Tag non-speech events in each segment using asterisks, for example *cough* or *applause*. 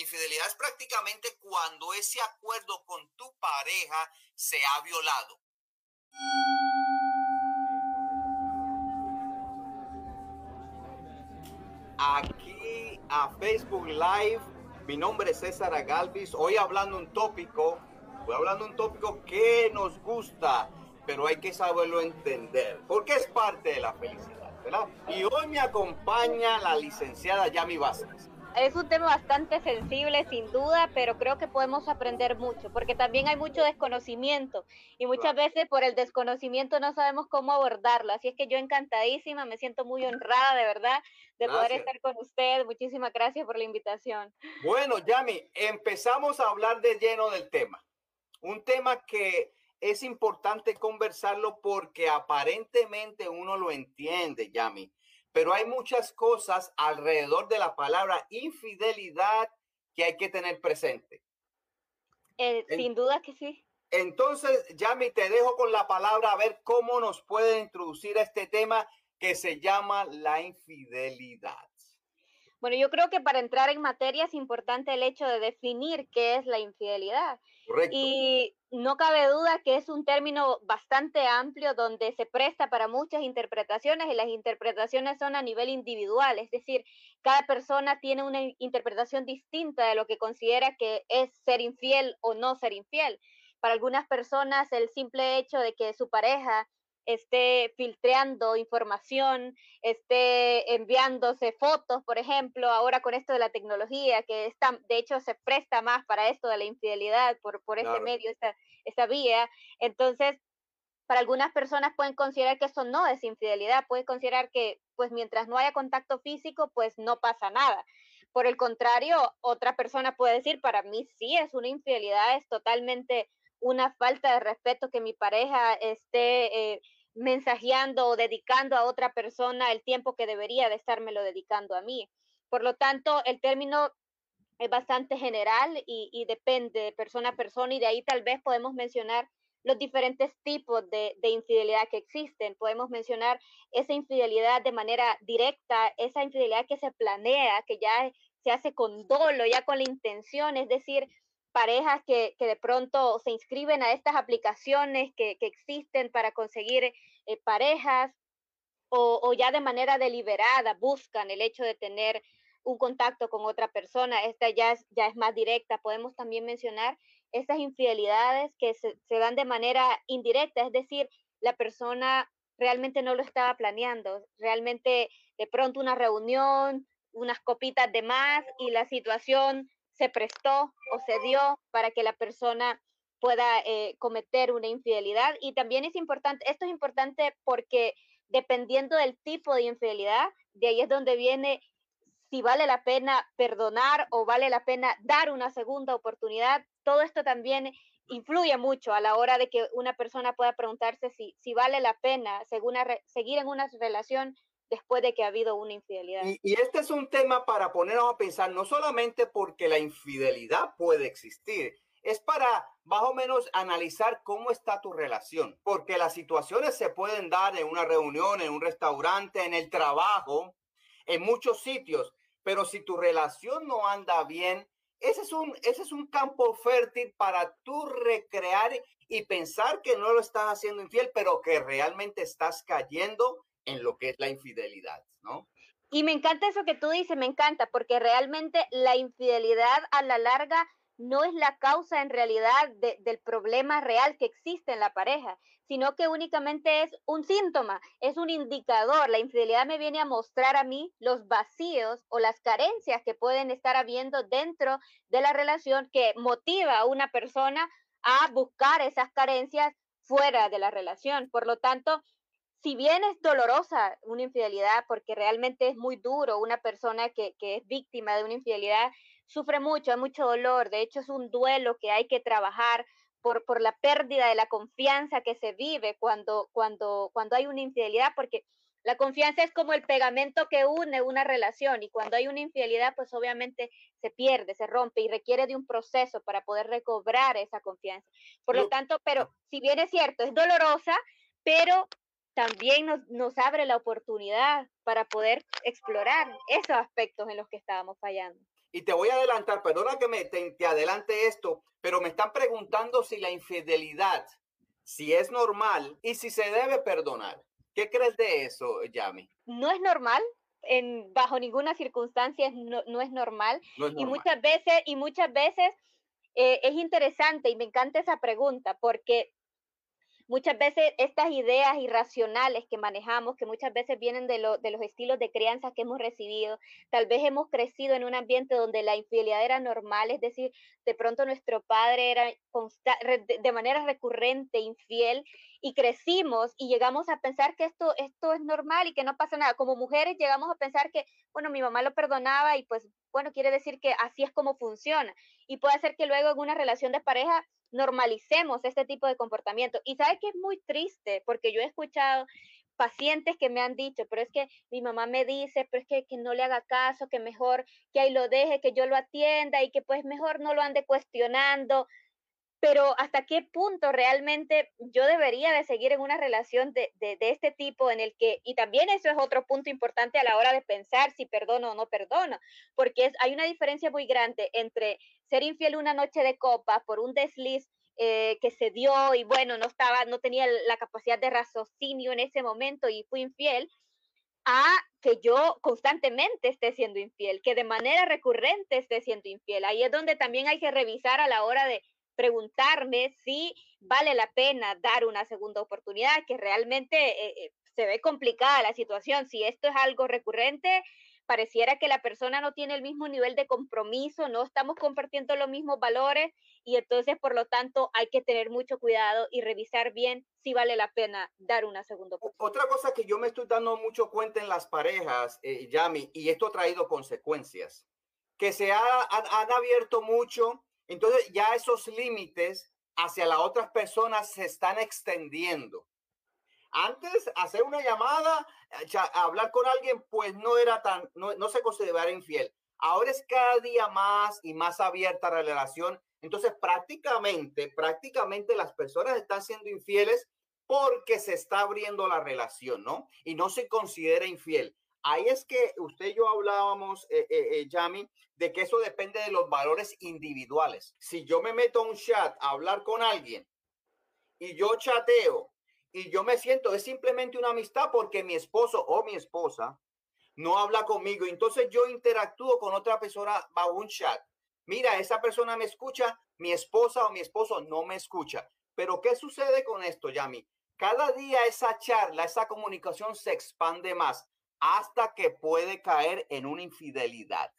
Infidelidad es prácticamente cuando ese acuerdo con tu pareja se ha violado. Aquí a Facebook Live, mi nombre es César Agalvis. Hoy hablando un tópico, voy hablando un tópico que nos gusta, pero hay que saberlo entender, porque es parte de la felicidad, ¿verdad? Y hoy me acompaña la licenciada Yami Vázquez. Es un tema bastante sensible, sin duda, pero creo que podemos aprender mucho, porque también hay mucho desconocimiento y muchas veces por el desconocimiento no sabemos cómo abordarlo. Así es que yo encantadísima, me siento muy honrada de verdad de poder estar con usted. Muchísimas gracias por la invitación. Bueno, Yami, empezamos a hablar de lleno del tema. Un tema que es importante conversarlo porque aparentemente uno lo entiende, Yami pero hay muchas cosas alrededor de la palabra infidelidad que hay que tener presente. Eh, sin duda que sí. Entonces, Yami, te dejo con la palabra a ver cómo nos puede introducir a este tema que se llama la infidelidad. Bueno, yo creo que para entrar en materia es importante el hecho de definir qué es la infidelidad. Correcto. Y no cabe duda que es un término bastante amplio donde se presta para muchas interpretaciones y las interpretaciones son a nivel individual, es decir, cada persona tiene una interpretación distinta de lo que considera que es ser infiel o no ser infiel. Para algunas personas el simple hecho de que su pareja esté filtrando información, esté enviándose fotos, por ejemplo, ahora con esto de la tecnología, que está, de hecho se presta más para esto de la infidelidad por, por este medio, esta, esta vía. Entonces, para algunas personas pueden considerar que eso no es infidelidad, pueden considerar que pues mientras no haya contacto físico, pues no pasa nada. Por el contrario, otra persona puede decir, para mí sí es una infidelidad, es totalmente una falta de respeto que mi pareja esté eh, mensajeando o dedicando a otra persona el tiempo que debería de estármelo dedicando a mí. Por lo tanto, el término es bastante general y, depende de persona a persona y de ahí tal vez podemos mencionar los diferentes tipos de, de, infidelidad que existen. Podemos mencionar esa infidelidad de manera directa, esa infidelidad que se planea, que ya se hace con dolo, ya con la intención, es decir, parejas que, de pronto se inscriben a estas aplicaciones que, existen para conseguir eh, parejas o, ya de manera deliberada buscan el hecho de tener un contacto con otra persona. Esta ya es, ya es más directa. Podemos también mencionar estas infidelidades que se dan de manera indirecta, es decir, la persona realmente no lo estaba planeando, realmente de pronto una reunión, unas copitas de más y la situación se prestó o se dio para que la persona pueda eh, cometer una infidelidad. Y también es importante, esto es importante porque dependiendo del tipo de infidelidad, de ahí es donde viene si vale la pena perdonar o vale la pena dar una segunda oportunidad. Todo esto también influye mucho a la hora de que una persona pueda preguntarse si, si vale la pena seguir en una relación después de que ha habido una infidelidad. Y, este es un tema para ponernos a pensar, no solamente porque la infidelidad puede existir, es para más o menos analizar cómo está tu relación, porque las situaciones se pueden dar en una reunión, en un restaurante, en el trabajo, en muchos sitios, pero si tu relación no anda bien, ese es un, ese es un campo fértil para tú recrear y pensar que no lo estás haciendo infiel, pero que realmente estás cayendo en lo que es la infidelidad, ¿no? Y me encanta eso que tú dices, me encanta, porque realmente la infidelidad a la larga no es la causa en realidad del problema real que existe en la pareja, sino que únicamente es un síntoma, es un indicador. La infidelidad me viene a mostrar a mí los vacíos o las carencias que pueden estar habiendo dentro de la relación que motiva a una persona a buscar esas carencias fuera de la relación. Por lo tanto, si bien es dolorosa una infidelidad, porque realmente es muy duro, una persona que, es víctima de una infidelidad sufre mucho, hay mucho dolor, de hecho es un duelo que hay que trabajar por, por la pérdida de la confianza que se vive cuando, cuando, cuando hay una infidelidad, porque la confianza es como el pegamento que une una relación y cuando hay una infidelidad, pues obviamente se pierde, se rompe y requiere de un proceso para poder recobrar esa confianza. Por lo tanto, pero si bien es cierto, es dolorosa, pero también nos, nos abre la oportunidad para poder explorar esos aspectos en los que estábamos fallando. Y te voy a adelantar, perdona que me te, adelante esto, pero me están preguntando si la infidelidad, si es normal y si se debe perdonar. ¿Qué crees de eso, Yami? No es normal, en, bajo ninguna circunstancia no, es normal. Y muchas veces, y muchas veces eh, es interesante y me encanta esa pregunta porque muchas veces estas ideas irracionales que manejamos, que muchas veces vienen de, de, los estilos de crianza que hemos recibido, tal vez hemos crecido en un ambiente donde la infidelidad era normal, es decir, de pronto nuestro padre era de manera recurrente infiel y crecimos y llegamos a pensar que esto, esto es normal y que no pasa nada. Como mujeres llegamos a pensar que, bueno, mi mamá lo perdonaba y pues, bueno, quiere decir que así es como funciona. Y puede ser que luego en una relación de pareja normalicemos este tipo de comportamiento. Y sabes que es muy triste porque yo he escuchado pacientes que me han dicho, pero es que mi mamá me dice, pero es que, que, no le haga caso, que mejor que ahí lo deje, que yo lo atienda y que pues mejor no lo ande cuestionando. Pero hasta qué punto realmente yo debería de seguir en una relación de, de, de este tipo en el que, y también eso es otro punto importante a la hora de pensar si perdono o no perdono, porque hay una diferencia muy grande entre ser infiel una noche de copa por un desliz eh, que se dio y bueno, no estaba, no tenía la capacidad de raciocinio en ese momento y fui infiel, a que yo constantemente esté siendo infiel, que de manera recurrente esté siendo infiel. Ahí es donde también hay que revisar a la hora de preguntarme si vale la pena dar una segunda oportunidad, que realmente eh, eh, se ve complicada la situación. Si esto es algo recurrente, pareciera que la persona no tiene el mismo nivel de compromiso, no estamos compartiendo los mismos valores y entonces por lo tanto hay que tener mucho cuidado y revisar bien si vale la pena dar una segunda oportunidad. Otra cosa que yo me estoy dando mucho cuenta en las parejas, eh, Yami, y esto ha traído consecuencias, que se ha, han abierto mucho, entonces ya esos límites hacia las otras personas se están extendiendo. Antes, hacer una llamada, hablar con alguien, pues no era tan, no, no se consideraba infiel. Ahora es cada día más y más abierta la relación. Entonces, prácticamente, prácticamente las personas están siendo infieles porque se está abriendo la relación, ¿no? Y no se considera infiel. Ahí es que usted y yo hablábamos, eh, eh, eh, Yami, de que eso depende de los valores individuales. Si yo me meto a un chat a hablar con alguien y yo chateo y yo me siento, es simplemente una amistad porque mi esposo o mi esposa no habla conmigo. Entonces yo interactúo con otra persona bajo un chat. Mira, esa persona me escucha, mi esposa o mi esposo no me escucha. Pero ¿qué sucede con esto, Yami? Cada día esa charla, esa comunicación se expande más hasta que puede caer en una infidelidad.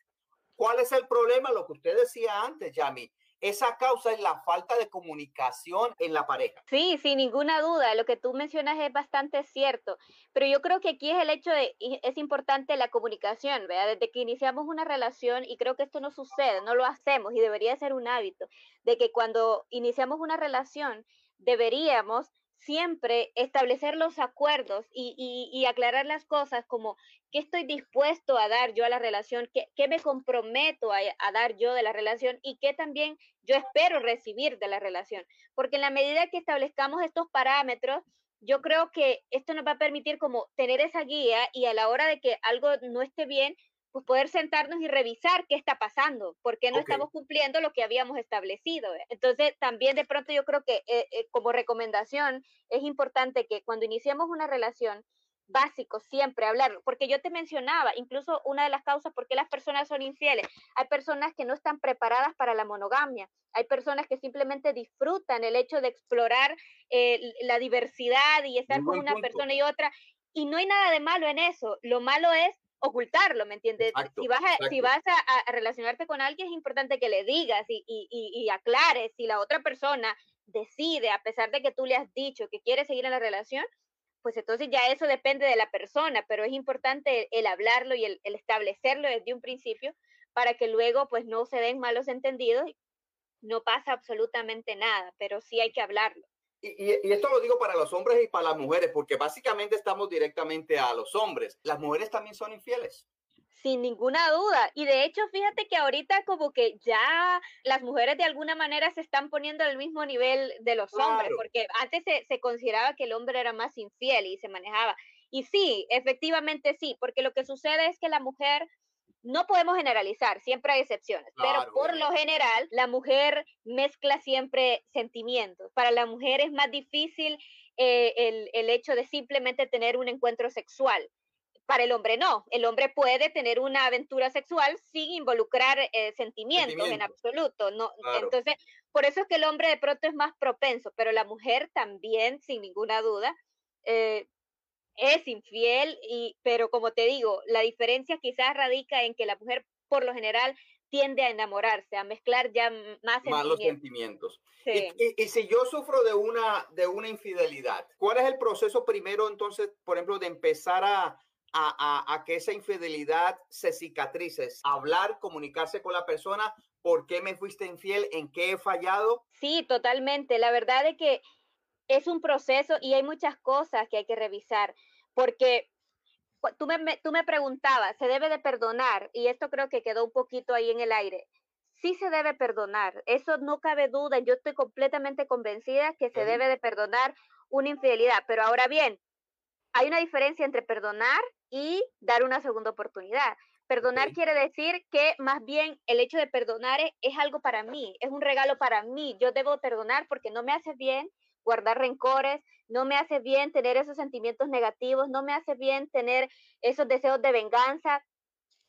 ¿Cuál es el problema? Lo que usted decía antes, Yami, esa causa es la falta de comunicación en la pareja. Sí, sin ninguna duda, lo que tú mencionas es bastante cierto, pero yo creo que aquí es el hecho de, es importante la comunicación, ¿verdad? Desde que iniciamos una relación, y creo que esto no sucede, no lo hacemos y debería ser un hábito, de que cuando iniciamos una relación, deberíamos siempre establecer los acuerdos y, aclarar las cosas como qué estoy dispuesto a dar yo a la relación, qué, qué me comprometo a, a, dar yo de la relación y qué también yo espero recibir de la relación. Porque en la medida que establezcamos estos parámetros, yo creo que esto nos va a permitir como tener esa guía y a la hora de que algo no esté bien, pues poder sentarnos y revisar qué está pasando, por qué no estamos cumpliendo lo que habíamos establecido. Entonces, también de pronto yo creo que eh, eh, como recomendación es importante que cuando iniciemos una relación, básico siempre hablarlo, porque yo te mencionaba, incluso una de las causas por qué las personas son infieles, hay personas que no están preparadas para la monogamia, hay personas que simplemente disfrutan el hecho de explorar eh, la diversidad y estar con una persona y otra, y no hay nada de malo en eso, lo malo es ocultarlo, ¿me entiendes? si vas, a, si vas a, relacionarte con alguien es importante que le digas y, y, y, aclares si la otra persona decide, a pesar de que tú le has dicho que quiere seguir en la relación, pues entonces ya eso depende de la persona, pero es importante el, hablarlo y el, el, establecerlo desde un principio para que luego pues no se den malos entendidos, no pasa absolutamente nada, pero sí hay que hablarlo. Y, esto lo digo para los hombres y para las mujeres, porque básicamente estamos directamente a los hombres. Las mujeres también son infieles. Sin ninguna duda. Y de hecho, fíjate que ahorita como que ya las mujeres de alguna manera se están poniendo al mismo nivel de los hombres, porque antes se, se consideraba que el hombre era más infiel y se manejaba. Y sí, efectivamente sí, porque lo que sucede es que la mujer no podemos generalizar, siempre hay excepciones, pero por lo general la mujer mezcla siempre sentimientos. Para la mujer es más difícil eh, el, el hecho de simplemente tener un encuentro sexual. Para el hombre no, el hombre puede tener una aventura sexual sin involucrar eh, sentimientos en absoluto. No, Entonces, por eso es que el hombre de pronto es más propenso, pero la mujer también, sin ninguna duda, eh, es infiel, y, pero como te digo, la diferencia quizás radica en que la mujer por lo general tiende a enamorarse, a mezclar ya más, los sentimientos. Y, si yo sufro de una, de una infidelidad, ¿cuál es el proceso primero entonces, por ejemplo, de empezar a, a, que esa infidelidad se cicatrice? Hablar, comunicarse con la persona, ¿por qué me fuiste infiel? ¿En qué he fallado? Sí, totalmente. La verdad es que es un proceso y hay muchas cosas que hay que revisar, porque tú me, tú me preguntabas, ¿se debe de perdonar? Y esto creo que quedó un poquito ahí en el aire. Sí se debe perdonar, eso no cabe duda, yo estoy completamente convencida que se debe de perdonar una infidelidad, pero ahora bien, hay una diferencia entre perdonar y dar una segunda oportunidad. Perdonar quiere decir que más bien el hecho de perdonar es, es, algo para mí, es un regalo para mí. Yo debo perdonar porque no me hace bien guardar rencores, no me hace bien tener esos sentimientos negativos, no me hace bien tener esos deseos de venganza,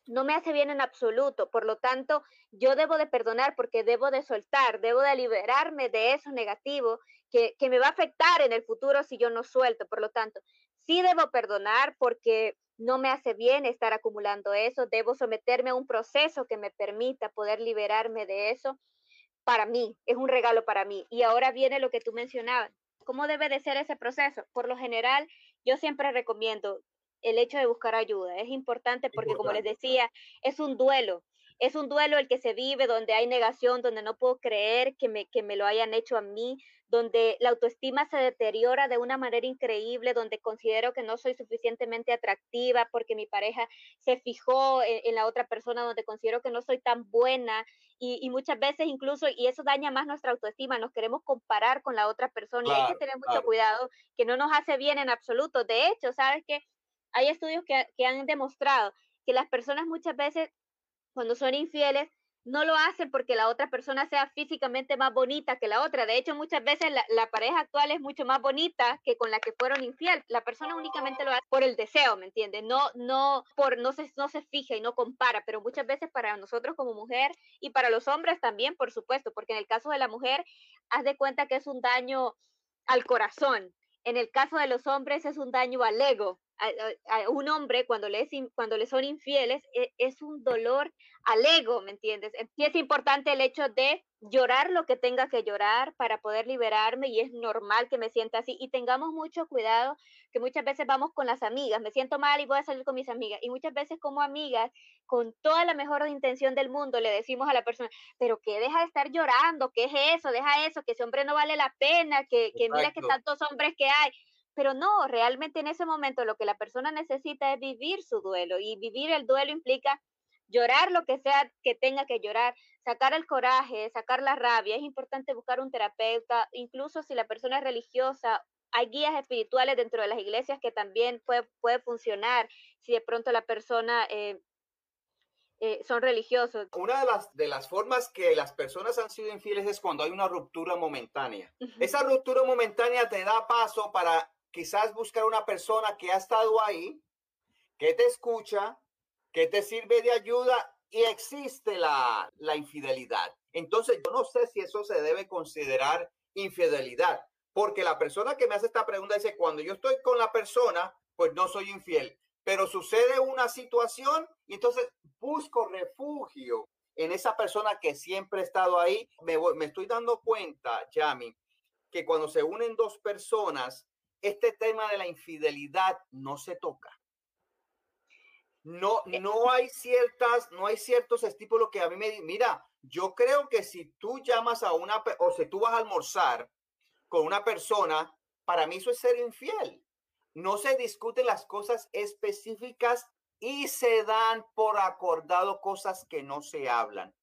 no me hace bien en absoluto. Por lo tanto, yo debo de perdonar porque debo de soltar, debo de liberarme de eso negativo que, que me va a afectar en el futuro si yo no suelto. Por lo tanto, sí debo perdonar porque no me hace bien estar acumulando eso, debo someterme a un proceso que me permita poder liberarme de eso para mí, es un regalo para mí. Y ahora viene lo que tú mencionabas. ¿Cómo debe de ser ese proceso? Por lo general, yo siempre recomiendo el hecho de buscar ayuda. Es importante porque, como les decía, es un duelo. Es un duelo el que se vive donde hay negación, donde no puedo creer que me, que me lo hayan hecho a mí, donde la autoestima se deteriora de una manera increíble, donde considero que no soy suficientemente atractiva porque mi pareja se fijó en, la otra persona, donde considero que no soy tan buena y, muchas veces incluso, y eso daña más nuestra autoestima, nos queremos comparar con la otra persona y hay que tener mucho cuidado, que no nos hace bien en absoluto. De hecho, ¿sabes que Hay estudios que, que han demostrado que las personas muchas veces cuando son infieles no lo hacen porque la otra persona sea físicamente más bonita que la otra. De hecho, muchas veces la, pareja actual es mucho más bonita que con la que fueron infiel. La persona únicamente lo hace por el deseo, ¿me entiendes? No, no, por, no se, no se fija y no compara, pero muchas veces para nosotros como mujer y para los hombres también, por supuesto, porque en el caso de la mujer, haz de cuenta que es un daño al corazón. En el caso de los hombres es un daño al ego, a, un hombre cuando le, cuando le son infieles e, es, un dolor al ego, ¿me entiendes? Y es importante el hecho de llorar lo que tenga que llorar para poder liberarme y es normal que me sienta así y tengamos mucho cuidado que muchas veces vamos con las amigas, me siento mal y voy a salir con mis amigas y muchas veces como amigas con toda la mejor intención del mundo le decimos a la persona, pero que deja de estar llorando, ¿qué es eso? Deja eso, que ese hombre no vale la pena, que, que mira que tantos hombres que hay pero no, realmente en ese momento lo que la persona necesita es vivir su duelo y vivir el duelo implica llorar lo que sea que tenga que llorar, sacar el coraje, sacar la rabia. Es importante buscar un terapeuta, incluso si la persona es religiosa. Hay guías espirituales dentro de las iglesias que también puede, puede funcionar si de pronto la persona eh, eh, son religiosos. Una de las, de las formas que las personas han sido infieles es cuando hay una ruptura momentánea. Esa ruptura momentánea te da paso para quizás buscar una persona que ha estado ahí, que te escucha, que te sirve de ayuda y existe la, la infidelidad. Entonces, yo no sé si eso se debe considerar infidelidad, porque la persona que me hace esta pregunta dice, cuando yo estoy con la persona, pues no soy infiel, pero sucede una situación y entonces busco refugio en esa persona que siempre ha estado ahí. Me, me estoy dando cuenta, Yami, que cuando se unen dos personas, este tema de la infidelidad no se toca. No, eh, no hay ciertas, no hay ciertos estípulos que a mí me mira, yo creo que si tú llamas a una, o si tú vas a almorzar con una persona, para mí eso es ser infiel. No se discuten las cosas específicas y se dan por acordado cosas que no se hablan.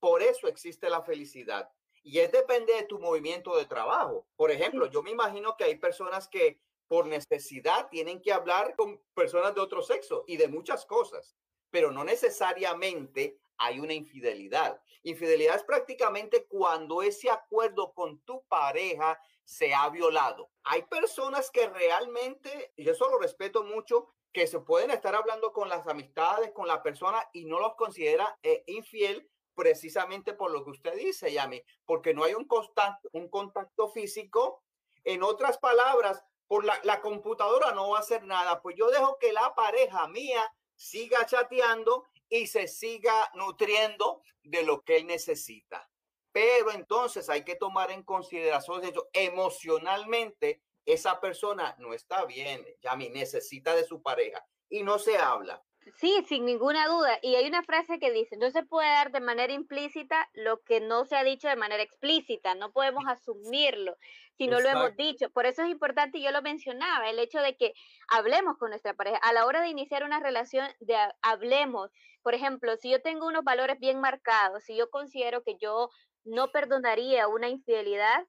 Por eso existe la felicidad. Y es depende de tu movimiento de trabajo. Por ejemplo, yo me imagino que hay personas que por necesidad tienen que hablar con personas de otro sexo y de muchas cosas. pero no necesariamente hay una infidelidad. Infidelidad es prácticamente cuando ese acuerdo con tu pareja se ha violado. Hay personas que realmente, y eso lo respeto mucho, que se pueden estar hablando con las amistades, con la persona y no los considera eh, infiel precisamente por lo que usted dice, Yami, porque no hay un contacto, un contacto físico. En otras palabras, por la, computadora no va a hacer nada, pues yo dejo que la pareja mía siga chateando y se siga nutriendo de lo que él necesita. Pero entonces hay que tomar en consideración emocionalmente esa persona no está bien, Yami, necesita de su pareja y no se habla. Sí, sin ninguna duda. Y hay una frase que dice, no se puede dar de manera implícita lo que no se ha dicho de manera explícita, no podemos asumirlo si no lo hemos dicho. Por eso es importante, y yo lo mencionaba, el hecho de que hablemos con nuestra pareja. A la hora de iniciar una relación, de hablemos. Por ejemplo, si yo tengo unos valores bien marcados, si yo considero que yo no perdonaría una infidelidad,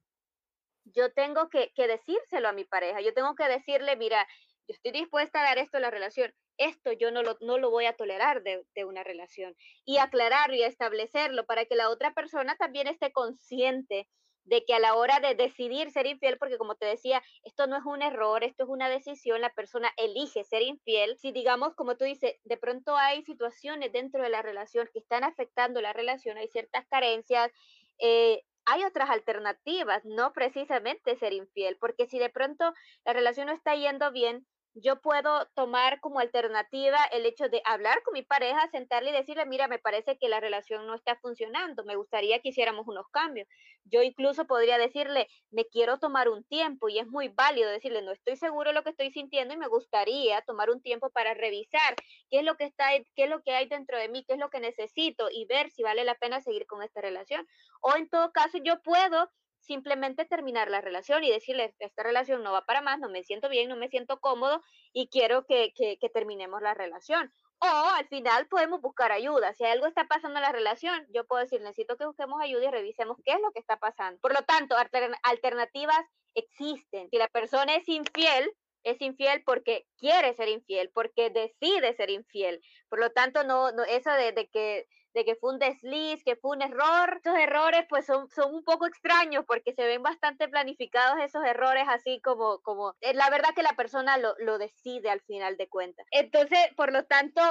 yo tengo que, decírselo a mi pareja, yo tengo que decirle, mira, yo estoy dispuesta a dar esto a la relación, esto yo no lo, no lo voy a tolerar de, de, una relación. Y aclararlo y establecerlo para que la otra persona también esté consciente de que a la hora de decidir ser infiel, porque como te decía, esto no es un error, esto es una decisión, la persona elige ser infiel. Si digamos, como tú dices, de pronto hay situaciones dentro de la relación que están afectando la relación, hay ciertas carencias, eh, hay otras alternativas, no precisamente ser infiel, porque si de pronto la relación no está yendo bien, yo puedo tomar como alternativa el hecho de hablar con mi pareja, sentarle y decirle, mira, me parece que la relación no está funcionando, me gustaría que hiciéramos unos cambios. Yo incluso podría decirle, me quiero tomar un tiempo y es muy válido decirle, no estoy seguro de lo que estoy sintiendo y me gustaría tomar un tiempo para revisar qué es lo que está, qué es lo que hay dentro de mí, qué es lo que necesito y ver si vale la pena seguir con esta relación. O en todo caso, yo puedo simplemente terminar la relación y decirle, esta relación no va para más, no me siento bien, no me siento cómodo y quiero que, que, terminemos la relación. O al final podemos buscar ayuda. Si algo está pasando en la relación, yo puedo decir, necesito que busquemos ayuda y revisemos qué es lo que está pasando. Por lo tanto, alternativas existen. Si la persona es infiel, es infiel porque quiere ser infiel, porque decide ser infiel. Por lo tanto, no, no eso de que de que fue un desliz, que fue un error. Esos errores pues son, son un poco extraños porque se ven bastante planificados esos errores así como, como, eh, la verdad que la persona lo, lo decide al final de cuentas. Entonces, por lo tanto,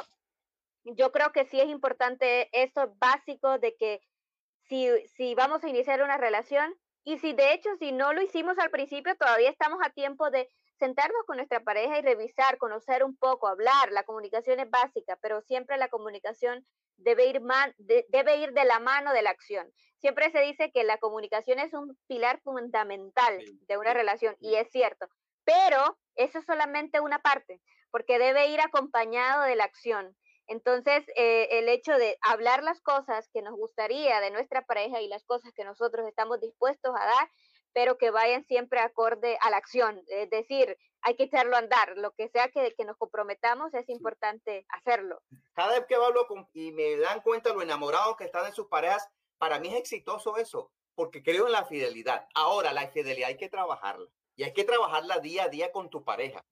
yo creo que sí es importante esto básico de que si, si vamos a iniciar una relación y si de hecho si no lo hicimos al principio, todavía estamos a tiempo de sentarnos con nuestra pareja y revisar, conocer un poco, hablar. La comunicación es básica, pero siempre la comunicación debe ir, de, debe ir de la mano de la acción. Siempre se dice que la comunicación es un pilar fundamental de una relación y es cierto, pero eso es solamente una parte, porque debe ir acompañado de la acción. Entonces, eh, el hecho de hablar las cosas que nos gustaría de nuestra pareja y las cosas que nosotros estamos dispuestos a dar, pero que vayan siempre acorde a la acción. Es decir, hay que echarlo a andar. Lo que sea que, que nos comprometamos, es importante hacerlo. Cada vez que hablo con, y me dan cuenta lo enamorados que están en sus parejas, para mí es exitoso eso, porque creo en la fidelidad. Ahora, la fidelidad hay que trabajarla y hay que trabajarla día a día con tu pareja.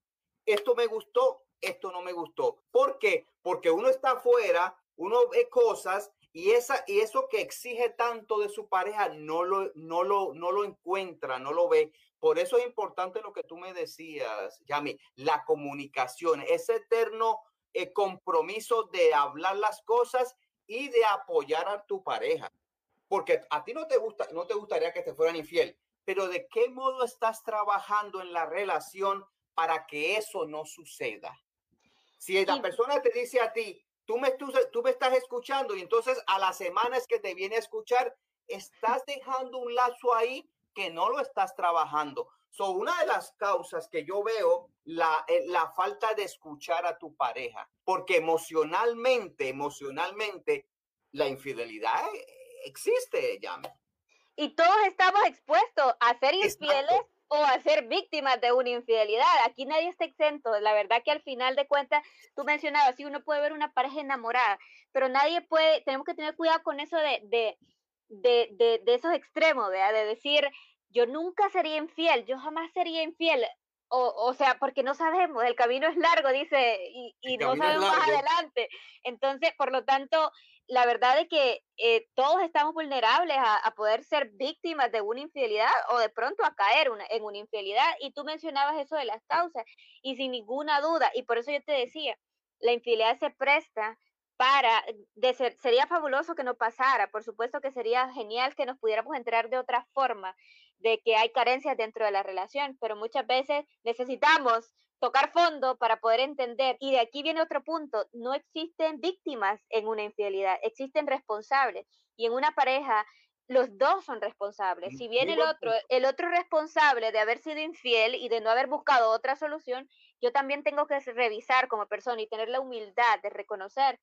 Esto me gustó, esto no me gustó. ¿Por qué? Porque uno está afuera, uno ve cosas y, esa, y eso que exige tanto de su pareja no lo, no, lo, no lo encuentra, no lo ve. Por eso es importante lo que tú me decías, Yami, la comunicación, ese eterno eh, compromiso de hablar las cosas y de apoyar a tu pareja. Porque a ti no te gusta, no te gustaría que te fueran infiel, pero de qué modo estás trabajando en la relación para que eso no suceda. Si la persona te dice a ti, tú me, tú, tú me estás escuchando y entonces a las semanas que te viene a escuchar, estás dejando un lazo ahí que no lo estás trabajando. So, una de las causas que yo veo, la, eh, la falta de escuchar a tu pareja, porque emocionalmente, emocionalmente, la infidelidad eh, existe, ya. Y todos estamos expuestos a ser infieles o a ser víctimas de una infidelidad. Aquí nadie está exento. La verdad que al final de cuentas, tú mencionabas, sí, uno puede ver una pareja enamorada, pero nadie puede, tenemos que tener cuidado con eso de, de, de, de, esos extremos, de decir, yo nunca sería infiel, yo jamás sería infiel. o, sea, porque no sabemos, el camino es largo, dice, y, y no sabemos más adelante. Entonces, por lo tanto, la verdad es que eh, todos estamos vulnerables a, poder ser víctimas de una infidelidad o de pronto a caer en una infidelidad. Y tú mencionabas eso de las causas, y sin ninguna duda, y por eso yo te decía, la infidelidad se presta para, de ser, sería fabuloso que no pasara, por supuesto que sería genial que nos pudiéramos enterar de otra forma, de que hay carencias dentro de la relación, pero muchas veces necesitamos tocar fondo para poder entender. Y de aquí viene otro punto, no existen víctimas en una infidelidad, existen responsables. Y en una pareja los dos son responsables. Si bien el otro, el otro responsable de haber sido infiel y de no haber buscado otra solución, yo también tengo que revisar como persona y tener la humildad de reconocer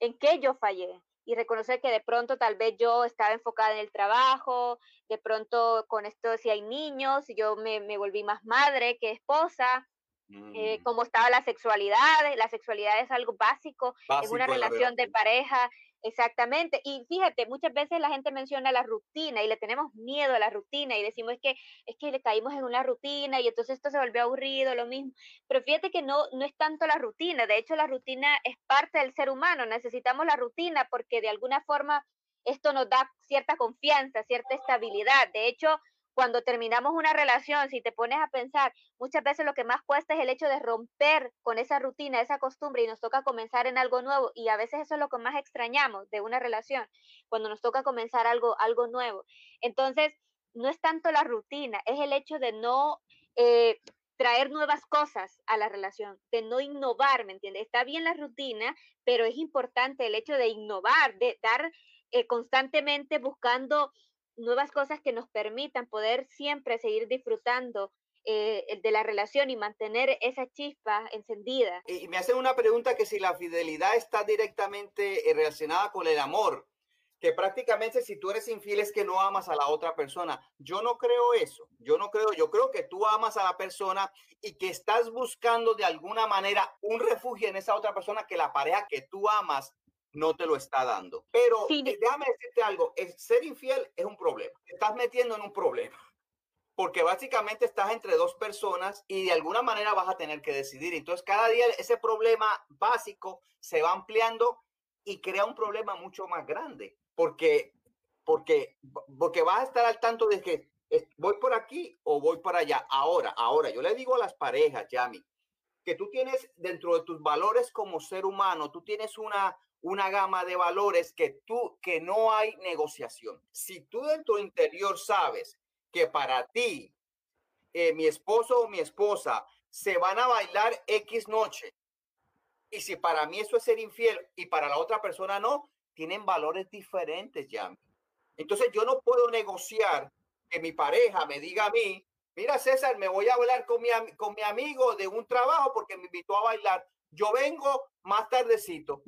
en qué yo fallé y reconocer que de pronto tal vez yo estaba enfocada en el trabajo, de pronto con esto si hay niños, yo me, me volví más madre que esposa, eh, mm. cómo estaba la sexualidad, la sexualidad es algo básico, en una relación de pareja, exactamente. Y fíjate, muchas veces la gente menciona la rutina y le tenemos miedo a la rutina y decimos es que es que le caímos en una rutina y entonces esto se volvió aburrido, lo mismo. Pero fíjate que no no es tanto la rutina, de hecho la rutina es parte del ser humano, necesitamos la rutina porque de alguna forma esto nos da cierta confianza, cierta estabilidad. De hecho, cuando terminamos una relación, si te pones a pensar, muchas veces lo que más cuesta es el hecho de romper con esa rutina, esa costumbre y nos toca comenzar en algo nuevo y a veces eso es lo que más extrañamos de una relación, cuando nos toca comenzar algo, algo nuevo. Entonces, no es tanto la rutina, es el hecho de no eh, traer nuevas cosas a la relación, de no innovar, ¿me entiendes? Está bien la rutina, pero es importante el hecho de innovar, de dar eh, constantemente buscando nuevas cosas que nos permitan poder siempre seguir disfrutando eh, de la relación y mantener esa chispa encendida. Y me hacen una pregunta que si la fidelidad está directamente eh, relacionada con el amor, que prácticamente si tú eres infiel es que no amas a la otra persona. Yo no creo eso. Yo no creo, yo creo que tú amas a la persona y que estás buscando de alguna manera un refugio en esa otra persona que la pareja que tú amas no te lo está dando. Pero eh, déjame decirte algo, ser infiel es un problema. Te estás metiendo en un problema. *laughs* Porque básicamente estás entre dos personas y de alguna manera vas a tener que decidir. Entonces cada día ese problema básico se va ampliando y crea un problema mucho más grande. Porque, porque, porque vas a estar al tanto de que voy por aquí o voy por allá. Ahora, ahora, yo le digo a las parejas, Yami, que tú tienes dentro de tus valores como ser humano, tú tienes una, una gama de valores que tú, que no hay negociación. Si tú en tu interior sabes que para ti, eh, mi esposo o mi esposa se van a bailar X noche, y si para mí eso es ser infiel y para la otra persona no, tienen valores diferentes ya. Entonces yo no puedo negociar que mi pareja me diga a mí, mira César, me voy a bailar con mi, con mi amigo de un trabajo porque me invitó a bailar. Yo vengo más tardecito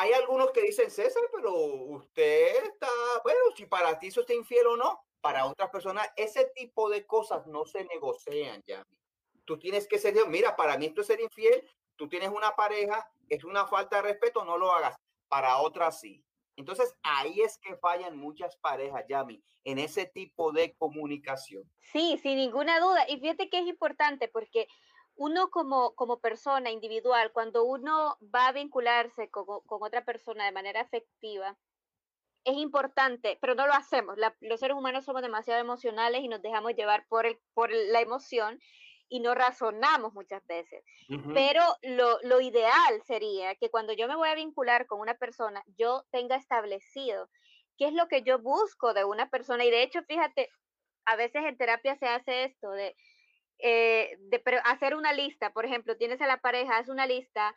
hay algunos que dicen, César, pero usted está, bueno, si para ti eso está infiel o no, para otras personas, ese tipo de cosas no se negocian, ya. Tú tienes que ser, mira, para mí esto es ser infiel, tú tienes una pareja, es una falta de respeto, no lo hagas. Para otras sí. Entonces ahí es que fallan muchas parejas, Yami, en ese tipo de comunicación. Sí, sin ninguna duda. Y fíjate que es importante porque uno como, como persona individual, cuando uno va a vincularse con, otra persona de manera afectiva, es importante, pero no lo hacemos. los seres humanos somos demasiado emocionales y nos dejamos llevar por, el, por la emoción y no razonamos muchas veces. Pero lo, lo, ideal sería que cuando yo me voy a vincular con una persona, yo tenga establecido qué es lo que yo busco de una persona. Y de hecho, fíjate, a veces en terapia se hace esto de eh, de hacer una lista, por ejemplo, tienes a la pareja, haz una lista,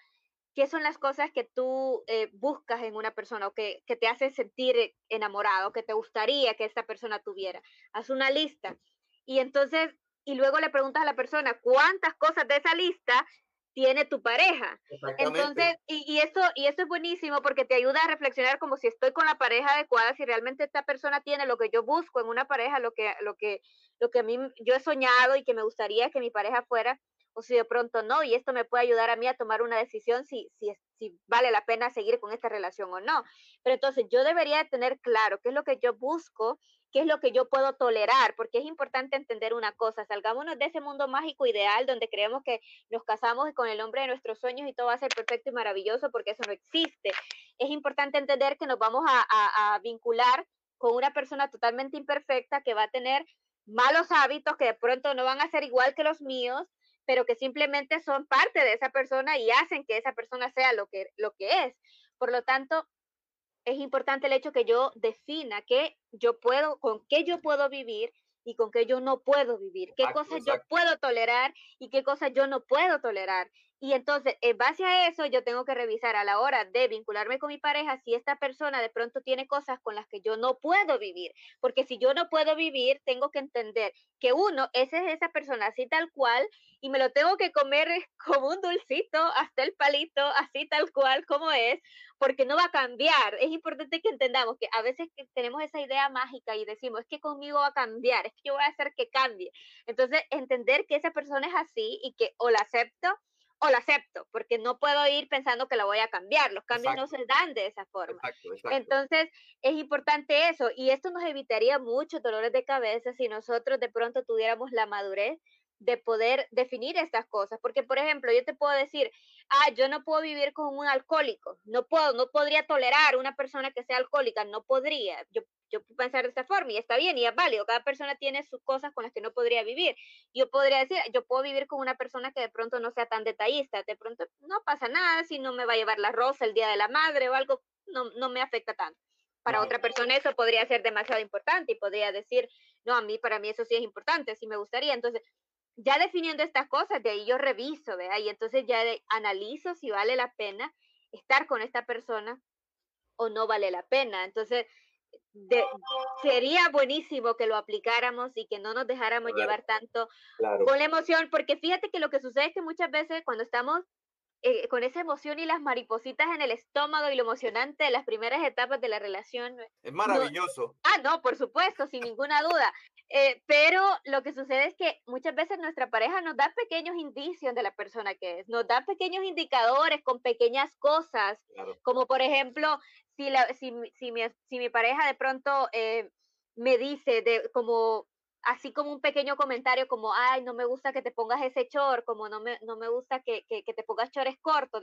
¿qué son las cosas que tú eh, buscas en una persona o que, que te hace sentir enamorado, que te gustaría que esta persona tuviera? Haz una lista. Y entonces, y luego le preguntas a la persona cuántas cosas de esa lista tiene tu pareja. Entonces, y, y, esto, y esto es buenísimo porque te ayuda a reflexionar como si estoy con la pareja adecuada, si realmente esta persona tiene lo que yo busco en una pareja, lo que, lo que, lo que a mí yo he soñado y que me gustaría que mi pareja fuera, o si de pronto no, y esto me puede ayudar a mí a tomar una decisión si, si, vale la pena seguir con esta relación o no. Pero entonces yo debería tener claro qué es lo que yo busco, qué es lo que yo puedo tolerar, porque es importante entender una cosa, salgámonos de ese mundo mágico ideal donde creemos que nos casamos con el hombre de nuestros sueños y todo va a ser perfecto y maravilloso, porque eso no existe. Es importante entender que nos vamos a, a vincular con una persona totalmente imperfecta que va a tener malos hábitos que de pronto no van a ser igual que los míos, pero que simplemente son parte de esa persona y hacen que esa persona sea lo que, lo que es. Por lo tanto, es importante el hecho que yo defina qué yo puedo, con qué yo puedo vivir y con qué yo no puedo vivir, qué cosas yo puedo tolerar y qué cosas yo no puedo tolerar. Y entonces, en base a eso, yo tengo que revisar a la hora de vincularme con mi pareja si esta persona de pronto tiene cosas con las que yo no puedo vivir. Porque si yo no puedo vivir, tengo que entender que uno, esa es esa persona así tal cual, y me lo tengo que comer *laughs* como un dulcito, hasta el palito, así tal cual como es, porque no va a cambiar. Es importante que entendamos que a veces tenemos esa idea mágica y decimos, es que conmigo va a cambiar, es que yo voy a hacer que cambie. Entonces, entender que esa persona es así y que o la acepto, o la acepto, porque no puedo ir pensando que la voy a cambiar. Los cambios no se dan de esa forma. Entonces, es importante eso. Y esto nos evitaría muchos dolores de cabeza si nosotros de pronto tuviéramos la madurez de poder definir estas cosas. Porque, por ejemplo, yo te puedo decir, ah, yo no puedo vivir con un alcohólico, no puedo, no podría tolerar una persona que sea alcohólica, no podría. Yo, yo puedo pensar de esta forma y está bien y es válido. Cada persona tiene sus cosas con las que no podría vivir. Yo podría decir, yo puedo vivir con una persona que de pronto no sea tan detallista, de pronto no pasa nada si no me va a llevar la rosa el día de la madre o algo, no, no me afecta tanto. Para otra persona eso podría ser demasiado importante y podría decir, no, a mí, para mí eso sí es importante, sí me gustaría. Entonces, ya definiendo estas cosas, de ahí yo reviso, ¿verdad? Y entonces ya analizo si vale la pena estar con esta persona o no vale la pena. Entonces, sería buenísimo que lo aplicáramos y que no nos dejáramos llevar tanto con la emoción, porque fíjate que lo que sucede es que muchas veces cuando estamos eh, con esa emoción y las maripositas en el estómago y lo emocionante de las primeras etapas de la relación. Es maravilloso. ah, no, por supuesto, sin ninguna duda. Eh, pero lo que sucede es que muchas veces nuestra pareja nos da pequeños indicios de la persona que es, nos da pequeños indicadores con pequeñas cosas, como por ejemplo, si, la, si, si, mi, si mi pareja de pronto eh, me dice de como así como un pequeño comentario como, ay, no me gusta que te pongas ese short, como no me, no me gusta que, que, te pongas chores cortos.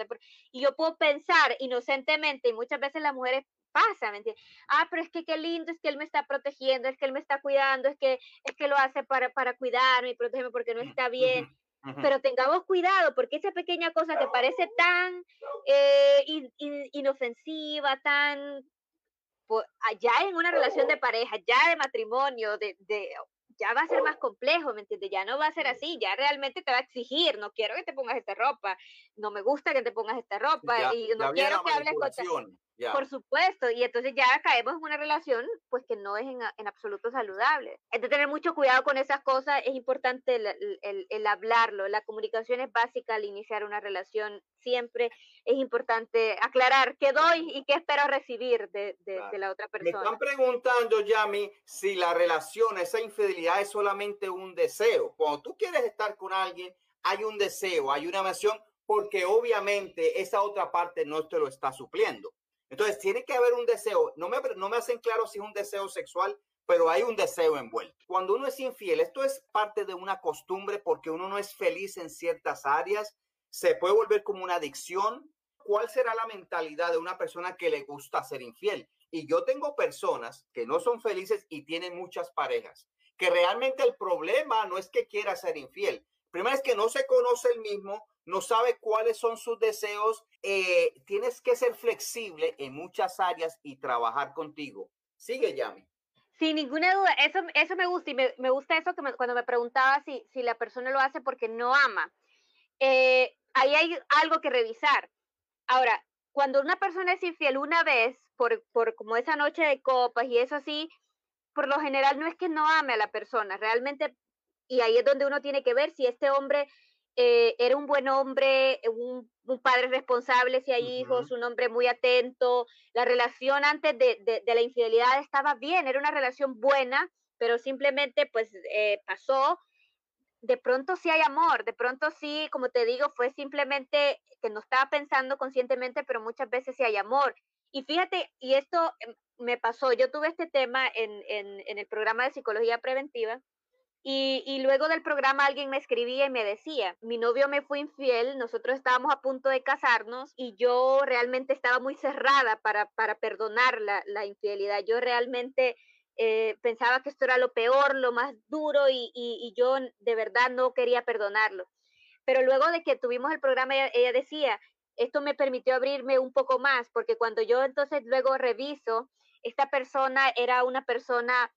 Y yo puedo pensar inocentemente, y muchas veces las mujeres pasa, ¿me entiendes? Ah, pero es que qué lindo, es que él me está protegiendo, es que él me está cuidando, es que, es que lo hace para, para cuidarme y protegerme porque no está bien. Pero tengamos cuidado, porque esa pequeña cosa que parece tan eh, inofensiva, tan allá en una relación de pareja, ya de matrimonio, de, de ya va a ser más complejo, ¿me entiendes? Ya no va a ser así, ya realmente te va a exigir, no quiero que te pongas esta ropa, no me gusta que te pongas esta ropa y no quiero que hables con... Por supuesto, y entonces ya caemos en una relación pues que no es en, en absoluto saludable. Hay que tener mucho cuidado con esas cosas, es importante el, el, el, hablarlo, la comunicación es básica al iniciar una relación, siempre es importante aclarar qué doy y qué espero recibir de, de, de la otra persona. Me están preguntando, Yami, si la relación, esa infidelidad es solamente un deseo. Cuando tú quieres estar con alguien, hay un deseo, hay una emoción, porque obviamente esa otra parte no te lo está supliendo. Entonces, tiene que haber un deseo. No me, no me hacen claro si es un deseo sexual, pero hay un deseo envuelto. Cuando uno es infiel, esto es parte de una costumbre porque uno no es feliz en ciertas áreas, se puede volver como una adicción. ¿Cuál será la mentalidad de una persona que le gusta ser infiel? Y yo tengo personas que no son felices y tienen muchas parejas, que realmente el problema no es que quiera ser infiel. Primero es que no se conoce el mismo, no sabe cuáles son sus deseos, eh, tienes que ser flexible en muchas áreas y trabajar contigo. Sigue, Yami. Sin ninguna duda, eso, eso me gusta y me, gusta eso que cuando me preguntaba si, si la persona lo hace porque no ama. Eh, ahí hay algo que revisar. Ahora, cuando una persona es infiel una vez, por, por como esa noche de copas y eso así, por lo general no es que no ame a la persona, realmente, y ahí es donde uno tiene que ver si este hombre eh, era un buen hombre, un, padre responsable si hay hijos, un hombre muy atento. La relación antes de, la infidelidad estaba bien, era una relación buena, pero simplemente pues eh, pasó. de pronto sí hay amor, de pronto sí, como te digo, fue simplemente que no estaba pensando conscientemente, pero muchas veces sí hay amor. Y fíjate, y esto em, me pasó, yo tuve este tema en, en, en el programa de psicología preventiva y, luego del programa alguien me escribía y me decía, mi novio me fue infiel, nosotros estábamos a punto de casarnos y yo realmente estaba muy cerrada para, para perdonar la, la infidelidad. Yo realmente eh, pensaba que esto era lo peor, lo más duro y, y, yo de verdad no quería perdonarlo. Pero luego de que tuvimos el programa, ella, decía, esto me permitió abrirme un poco más, porque cuando yo entonces luego reviso, esta persona era una persona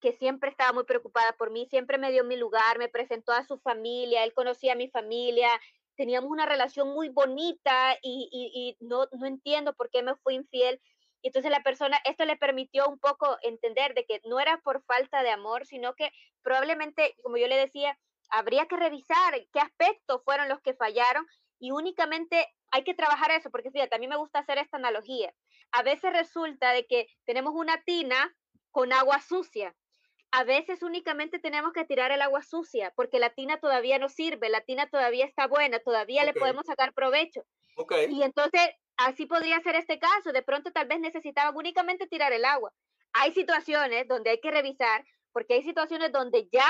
que siempre estaba muy preocupada por mí, siempre me dio mi lugar, me presentó a su familia, él conocía a mi familia, teníamos una relación muy bonita y, y, no, no entiendo por qué me fui infiel, y entonces la persona, esto le permitió un poco entender de que no era por falta de amor, sino que probablemente, como yo le decía, habría que revisar qué aspectos fueron los que fallaron y únicamente hay que trabajar eso, porque fíjate, a mí me gusta hacer esta analogía. A veces resulta de que tenemos una tina con agua sucia. A veces únicamente tenemos que tirar el agua sucia porque la tina todavía no sirve, la tina todavía está buena, todavía le podemos sacar provecho. Okay. Y entonces así podría ser este caso. De pronto tal vez necesitaban únicamente tirar el agua. Hay situaciones donde hay que revisar, porque hay situaciones donde ya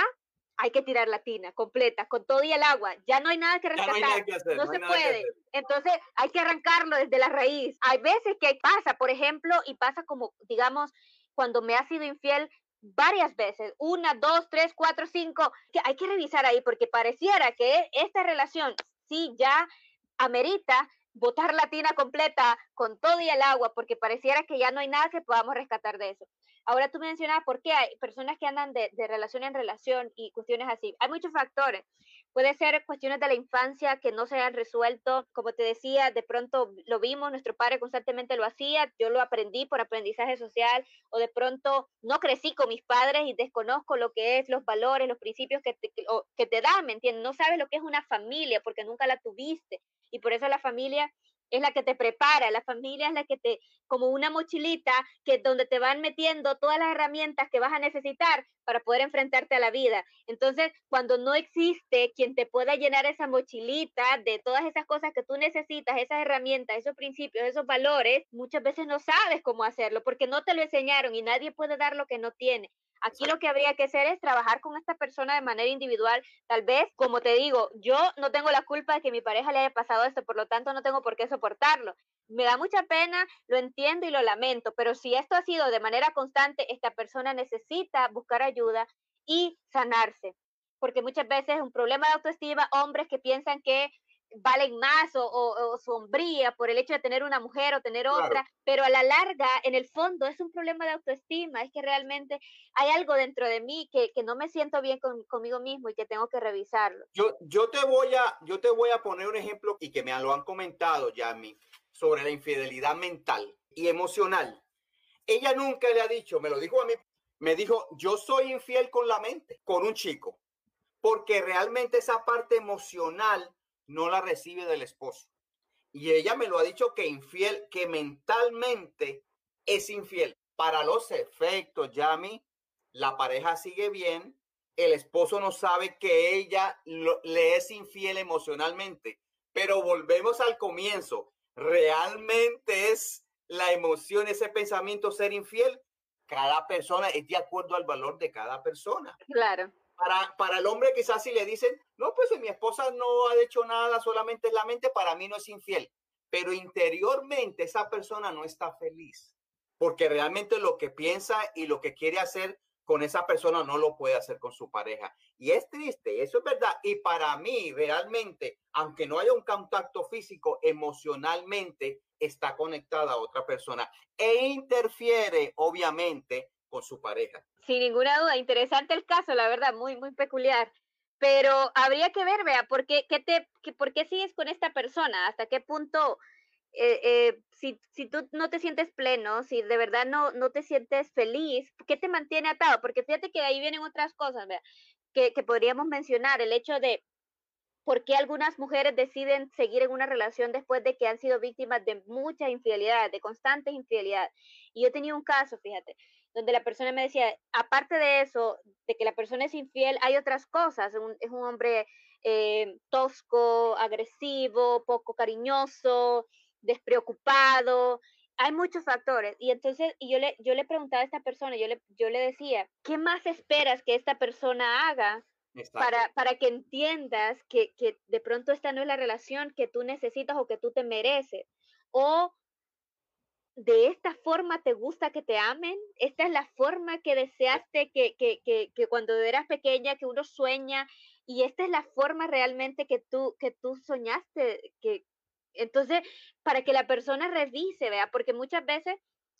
hay que tirar la tina completa, con todo y el agua. Ya no hay nada que rescatar. No, se puede. Entonces hay que arrancarlo desde la raíz. Hay veces que pasa, por ejemplo, y pasa como, digamos, cuando me ha sido infiel varias veces, una, dos, tres, cuatro, cinco, que hay que revisar ahí porque pareciera que esta relación sí ya amerita botar la tina completa con todo y el agua, porque pareciera que ya no hay nada que podamos rescatar de eso. Ahora tú mencionabas por qué hay personas que andan de, de relación en relación y cuestiones así. Hay muchos factores. Puede ser cuestiones de la infancia que no se hayan resuelto. Como te decía, de pronto lo vimos, nuestro padre constantemente lo hacía, yo lo aprendí por aprendizaje social, o de pronto no crecí con mis padres y desconozco lo que es los valores, los principios que te, que te dan, ¿me entiendes? No sabes lo que es una familia porque nunca la tuviste y por eso la familia es la que te prepara, la familia es la que te, como una mochilita, que donde te van metiendo todas las herramientas que vas a necesitar para poder enfrentarte a la vida. Entonces, cuando no existe quien te pueda llenar esa mochilita de todas esas cosas que tú necesitas, esas herramientas, esos principios, esos valores, muchas veces no sabes cómo hacerlo porque no te lo enseñaron y nadie puede dar lo que no tiene. Aquí lo que habría que hacer es trabajar con esta persona de manera individual. Tal vez, como te digo, yo no tengo la culpa de que mi pareja le haya pasado esto, por lo tanto no tengo por qué soportarlo. Me da mucha pena, lo entiendo y lo lamento, pero si esto ha sido de manera constante, esta persona necesita buscar ayuda y sanarse. Porque muchas veces es un problema de autoestima, hombres que piensan que valen más o, sombría por el hecho de tener una mujer o tener otra, pero a la larga, en el fondo, es un problema de autoestima, es que realmente hay algo dentro de mí que, no me siento bien conmigo mismo y que tengo que revisarlo. Yo, yo, te voy a, yo te voy a poner un ejemplo y que me lo han comentado, Yami, sobre la infidelidad mental y emocional. Ella nunca le ha dicho, me lo dijo a mí, me dijo, yo soy infiel con la mente, con un chico, porque realmente esa parte emocional no la recibe del esposo. Y ella me lo ha dicho que infiel, que mentalmente es infiel. Para los efectos, Yami, la pareja sigue bien, el esposo no sabe que ella le es infiel emocionalmente. Pero volvemos al comienzo. ¿Realmente es la emoción, ese pensamiento ser infiel? Cada persona es de acuerdo al valor de cada persona. Claro. Para, para el hombre quizás si le dicen, no, pues mi esposa no ha hecho nada, solamente es la mente, para mí no es infiel. Pero interiormente esa persona no está feliz, porque realmente lo que piensa y lo que quiere hacer con esa persona no lo puede hacer con su pareja. Y es triste, eso es verdad. Y para mí, realmente, aunque no haya un contacto físico, emocionalmente está conectada a otra persona e interfiere, obviamente, con su pareja. Sin ninguna duda, interesante el caso, la verdad, muy, muy peculiar. Pero habría que ver, vea, ¿por qué, qué te, ¿por qué sigues con esta persona? ¿Hasta qué punto, eh, eh, si, si tú no te sientes pleno, si de verdad no, no te sientes feliz, ¿qué te mantiene atado? Porque fíjate que ahí vienen otras cosas, vea, que, que podríamos mencionar, el hecho de por qué algunas mujeres deciden seguir en una relación después de que han sido víctimas de muchas infidelidades, de constantes infidelidades. Y yo tenía un caso, fíjate, donde la persona me decía, aparte de eso, de que la persona es infiel, hay otras cosas. es un hombre eh, tosco, agresivo, poco cariñoso, despreocupado. Hay muchos factores. Y entonces y yo, le, yo le preguntaba a esta persona, yo le, yo le decía, ¿qué más esperas que esta persona haga para, para, que entiendas que, que, de pronto esta no es la relación que tú necesitas o que tú te mereces. O de esta forma te gusta que te amen, esta es la forma que deseaste que, que, que, que, cuando eras pequeña, que uno sueña, y esta es la forma realmente que tú, que tú soñaste, que entonces, para que la persona revise, vea, porque muchas veces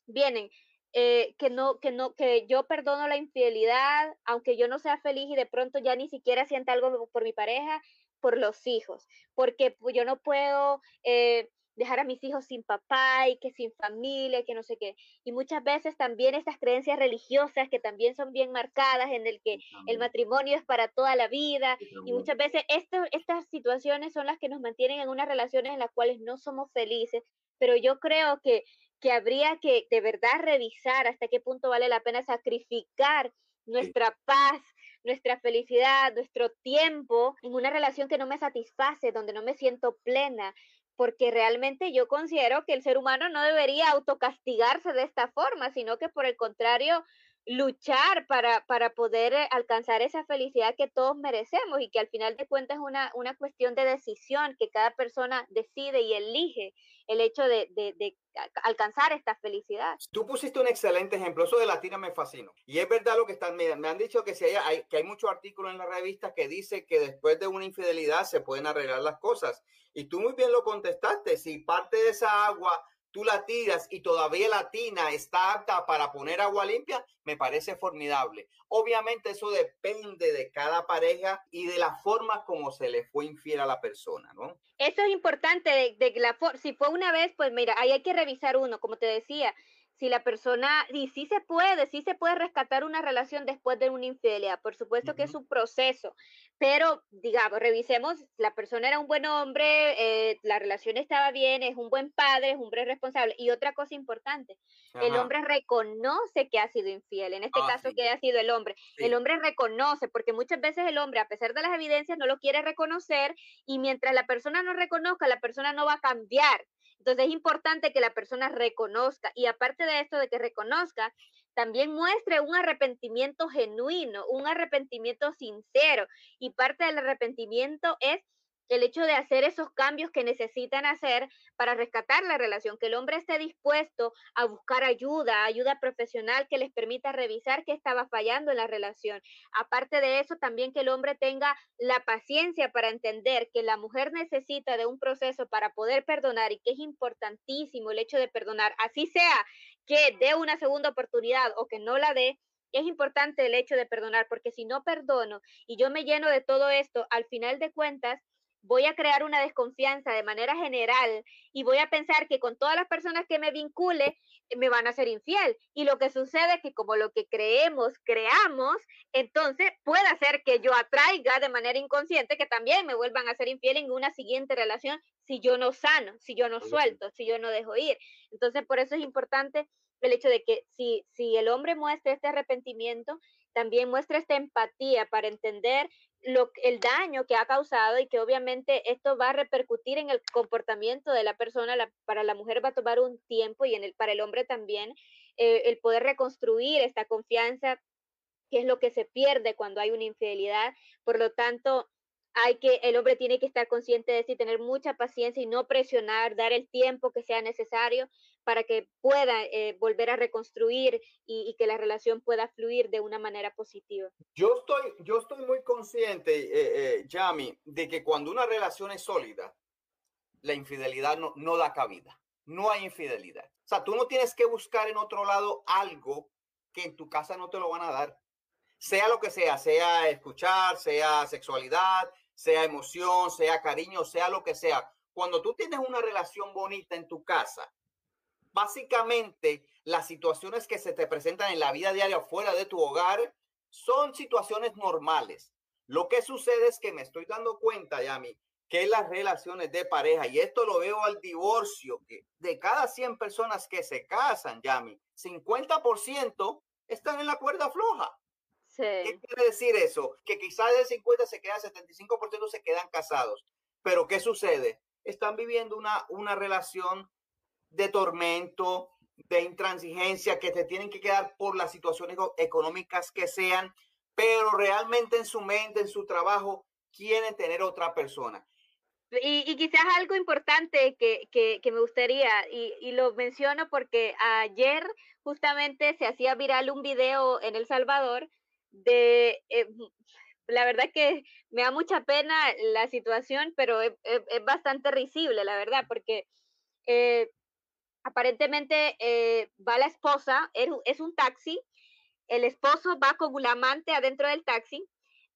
vienen, eh, que no, que no, que yo perdono la infidelidad, aunque yo no sea feliz y de pronto ya ni siquiera sienta algo por mi pareja, por los hijos, porque pues, yo no puedo eh, dejar a mis hijos sin papá y que sin familia, que no sé qué. Y muchas veces también estas creencias religiosas que también son bien marcadas en el que el matrimonio es para toda la vida y muchas veces estas situaciones son las que nos mantienen en unas relaciones en las cuales no somos felices, pero yo creo que, que habría que de verdad revisar hasta qué punto vale la pena sacrificar nuestra paz, nuestra felicidad, nuestro tiempo en una relación que no me satisface, donde no me siento plena, porque realmente yo considero que el ser humano no debería autocastigarse de esta forma, sino que por el contrario, luchar para, para poder eh, alcanzar esa felicidad que todos merecemos y que al final de cuentas es una, una cuestión de decisión que cada persona decide y elige el hecho de, de, de, alcanzar esta felicidad. Tú pusiste un excelente ejemplo, eso de Latina me fascinó. Y es verdad lo que están, me, me han dicho que, si hay, hay, que hay muchos artículos en la revista que dice que después de una infidelidad se pueden arreglar las cosas. Y tú muy bien lo contestaste, si parte de esa agua tú la tiras y todavía la tina está apta para poner agua limpia, me parece formidable. Obviamente eso depende de cada pareja y de la forma como se le fue infiel a la persona, ¿no? Eso es importante, de, de la si fue una vez, pues mira, ahí hay que revisar uno, como te decía, si la persona, y sí se puede, sí se puede rescatar una relación después de una infidelidad, por supuesto que es un proceso, pero digamos, revisemos, la persona era un buen hombre, eh, la relación estaba bien, es un buen padre, es un hombre responsable, y otra cosa importante, el hombre reconoce que ha sido infiel, en este ah, caso que ha sido el hombre, el hombre reconoce, porque muchas veces el hombre, a pesar de las evidencias, no lo quiere reconocer, y mientras la persona no reconozca, la persona no va a cambiar, entonces es importante que la persona reconozca y aparte de esto de que reconozca, también muestre un arrepentimiento genuino, un arrepentimiento sincero. Y parte del arrepentimiento es el hecho de hacer esos cambios que necesitan hacer para rescatar la relación, que el hombre esté dispuesto a buscar ayuda, ayuda profesional que les permita revisar qué estaba fallando en la relación. Aparte de eso, también que el hombre tenga la paciencia para entender que la mujer necesita de un proceso para poder perdonar y que es importantísimo el hecho de perdonar, así sea que dé una segunda oportunidad o que no la dé, es importante el hecho de perdonar, porque si no perdono y yo me lleno de todo esto, al final de cuentas, voy a crear una desconfianza de manera general y voy a pensar que con todas las personas que me vincule me van a ser infiel. Y lo que sucede es que como lo que creemos, creamos, entonces puede ser que yo atraiga de manera inconsciente que también me vuelvan a ser infiel en una siguiente relación si yo no sano, si yo no suelto, si yo no dejo ir. Entonces por eso es importante el hecho de que si, si el hombre muestra este arrepentimiento, también muestra esta empatía para entender lo, el daño que ha causado y que obviamente esto va a repercutir en el comportamiento de la persona. para la mujer va a tomar un tiempo y en el, para el hombre también eh, el poder reconstruir esta confianza, que es lo que se pierde cuando hay una infidelidad. Por lo tanto, hay que, el hombre tiene que estar consciente de eso tener mucha paciencia y no presionar, dar el tiempo que sea necesario para que pueda eh, volver a reconstruir y, que la relación pueda fluir de una manera positiva. Yo estoy, yo estoy muy consciente, eh, eh, Yami, de que cuando una relación es sólida, la infidelidad no, no da cabida. No hay infidelidad. O sea, tú no tienes que buscar en otro lado algo que en tu casa no te lo van a dar. Sea lo que sea, sea escuchar, sea sexualidad, sea emoción, sea cariño, sea lo que sea. Cuando tú tienes una relación bonita en tu casa, básicamente las situaciones que se te presentan en la vida diaria fuera de tu hogar son situaciones normales. Lo que sucede es que me estoy dando cuenta, Yami, que las relaciones de pareja, y esto lo veo al divorcio, que de cada 100 personas que se casan, Yami, 50% están en la cuerda floja. ¿Qué quiere decir eso? Que quizás de 50 se quedan, 75% se quedan casados. Pero ¿qué sucede? Están viviendo una, una relación de tormento, de intransigencia, que se tienen que quedar por las situaciones económicas que sean, pero realmente en su mente, en su trabajo, quieren tener otra persona. Y, quizás algo importante que, que, me gustaría, y, y, lo menciono porque ayer justamente se hacía viral un video en El Salvador de, eh, la verdad que me da mucha pena la situación, pero es, bastante risible, la verdad, porque eh, aparentemente eh, va la esposa, es un taxi, el esposo va con un amante adentro del taxi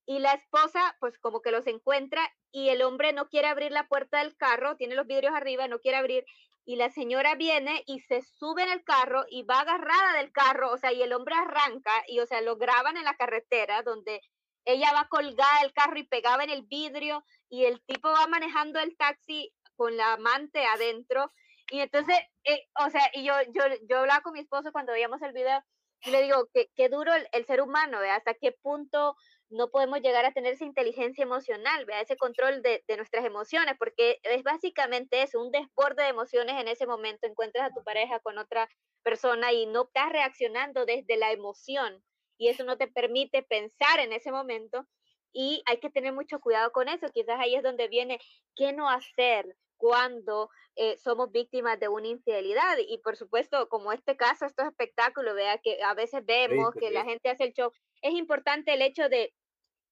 y la esposa pues como que los encuentra y el hombre no quiere abrir la puerta del carro, tiene los vidrios arriba, no quiere abrir y la señora viene y se sube en el carro y va agarrada del carro, o sea, y el hombre arranca y o sea, lo graban en la carretera donde ella va colgada del carro y pegaba en el vidrio y el tipo va manejando el taxi con la amante adentro y entonces, eh, o sea, y yo, yo, yo hablaba con mi esposo cuando veíamos el video y le digo, qué, qué duro el, ser humano, ¿ve? hasta qué punto no podemos llegar a tener esa inteligencia emocional, ¿ve? ese control de, de, nuestras emociones, porque es básicamente eso, un desborde de emociones en ese momento, encuentras a tu pareja con otra persona y no estás reaccionando desde la emoción y eso no te permite pensar en ese momento y hay que tener mucho cuidado con eso, quizás ahí es donde viene qué no hacer, cuando eh, somos víctimas de una infidelidad. Y por supuesto, como este caso, estos espectáculos, vea que a veces vemos que la gente hace el show, es importante el hecho de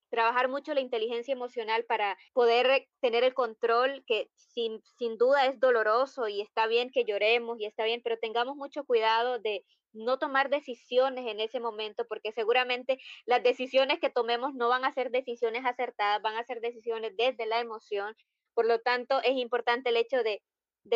trabajar mucho la inteligencia emocional para poder tener el control, que sin, sin duda es doloroso y está bien que lloremos y está bien, pero tengamos mucho cuidado de no tomar decisiones en ese momento, porque seguramente las decisiones que tomemos no van a ser decisiones acertadas, van a ser decisiones desde la emoción por lo tanto, es importante el hecho de,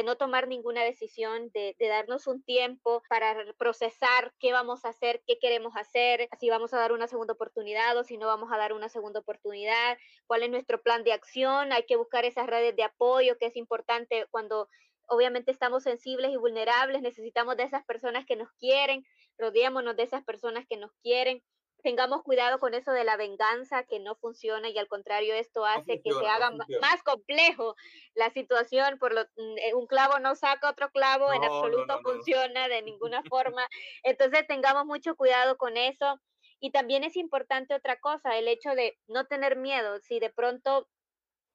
no tomar ninguna decisión, de, darnos un tiempo para procesar qué vamos a hacer, qué queremos hacer, si vamos a dar una segunda oportunidad o si no vamos a dar una segunda oportunidad, cuál es nuestro plan de acción. Hay que buscar esas redes de apoyo, que es importante cuando obviamente estamos sensibles y vulnerables, necesitamos de esas personas que nos quieren, rodeémonos de esas personas que nos quieren tengamos cuidado con eso de la venganza que no funciona y al contrario esto hace que se haga más complejo la situación por lo mm, eh, un clavo no saca otro clavo en absoluto funciona de *laughs* ninguna forma. Entonces tengamos mucho cuidado con eso. Y también es importante otra cosa el hecho de no tener miedo. Si de pronto